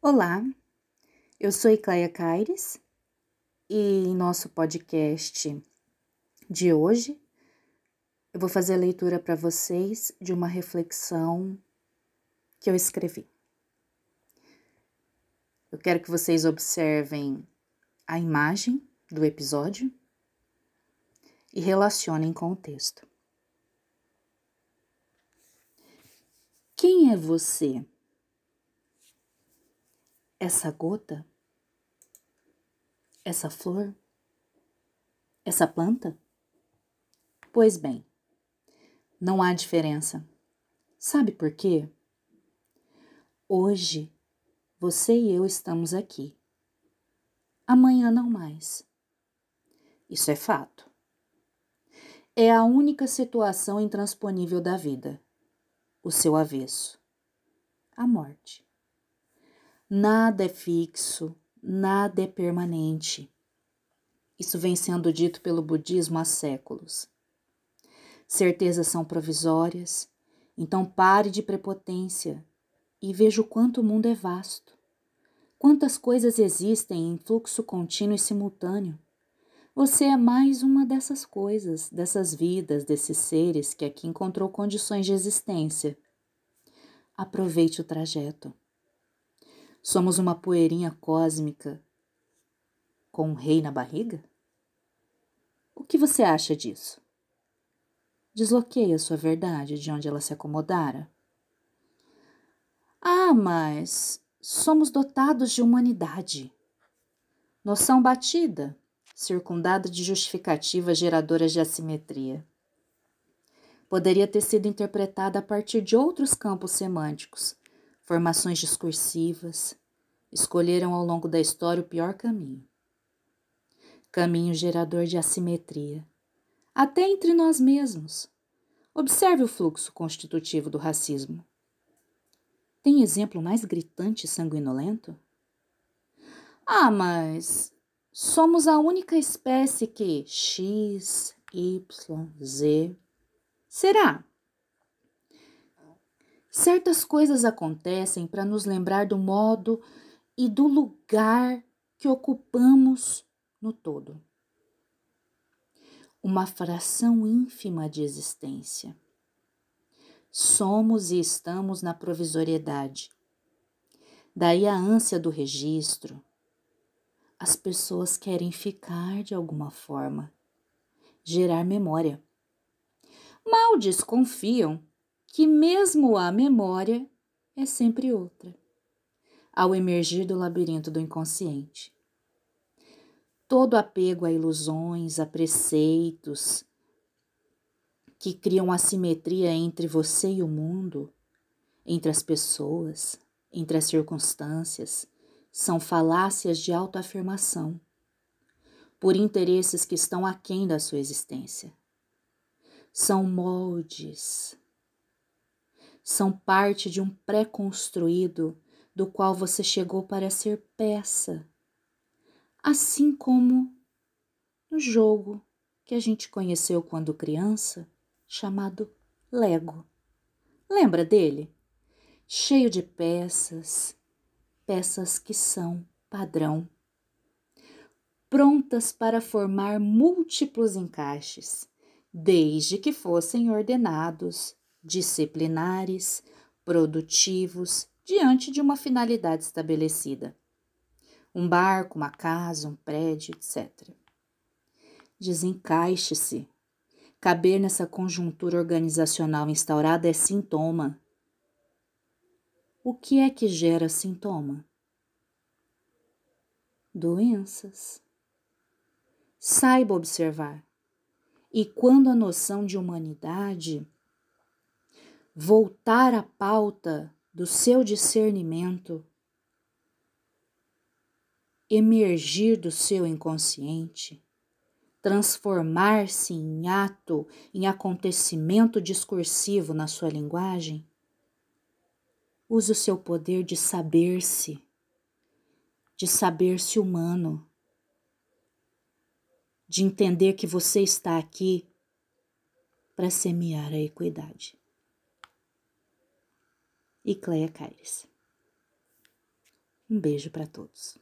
Olá, eu sou Icleia Caires e em nosso podcast de hoje eu vou fazer a leitura para vocês de uma reflexão que eu escrevi. Eu quero que vocês observem a imagem do episódio e relacionem com o texto. Quem é você? Essa gota? Essa flor? Essa planta? Pois bem, não há diferença. Sabe por quê? Hoje você e eu estamos aqui. Amanhã não mais. Isso é fato. É a única situação intransponível da vida, o seu avesso, a morte. Nada é fixo, nada é permanente. Isso vem sendo dito pelo budismo há séculos. Certezas são provisórias, então pare de prepotência e veja o quanto o mundo é vasto. Quantas coisas existem em fluxo contínuo e simultâneo. Você é mais uma dessas coisas, dessas vidas, desses seres que aqui encontrou condições de existência. Aproveite o trajeto. Somos uma poeirinha cósmica com um rei na barriga? O que você acha disso? Desloqueie a sua verdade de onde ela se acomodara. Ah, mas somos dotados de humanidade. Noção batida, circundada de justificativas geradoras de assimetria. Poderia ter sido interpretada a partir de outros campos semânticos, formações discursivas, escolheram ao longo da história o pior caminho. Caminho gerador de assimetria, até entre nós mesmos. Observe o fluxo constitutivo do racismo. Tem exemplo mais gritante e sanguinolento? Ah, mas somos a única espécie que X, Y, Z. Será? Certas coisas acontecem para nos lembrar do modo e do lugar que ocupamos no todo. Uma fração ínfima de existência. Somos e estamos na provisoriedade. Daí a ânsia do registro. As pessoas querem ficar de alguma forma, gerar memória. Mal desconfiam que mesmo a memória é sempre outra, ao emergir do labirinto do inconsciente. Todo apego a ilusões, a preceitos que criam assimetria entre você e o mundo, entre as pessoas, entre as circunstâncias, são falácias de autoafirmação, por interesses que estão aquém da sua existência. São moldes, são parte de um pré-construído do qual você chegou para ser peça, assim como no jogo que a gente conheceu quando criança, chamado Lego. Lembra dele? Cheio de peças, peças que são padrão, prontas para formar múltiplos encaixes, desde que fossem ordenados disciplinares, produtivos, diante de uma finalidade estabelecida. Um barco, uma casa, um prédio, etc. Desencaixe-se. Caber nessa conjuntura organizacional instaurada é sintoma. O que é que gera sintoma? Doenças. Saiba observar. E quando a noção de humanidade voltar à pauta do seu discernimento, emergir do seu inconsciente, transformar-se em ato, em acontecimento discursivo na sua linguagem, use o seu poder de saber-se, de saber-se humano, de entender que você está aqui para semear a equidade e Cleia Caires. Um beijo para todos.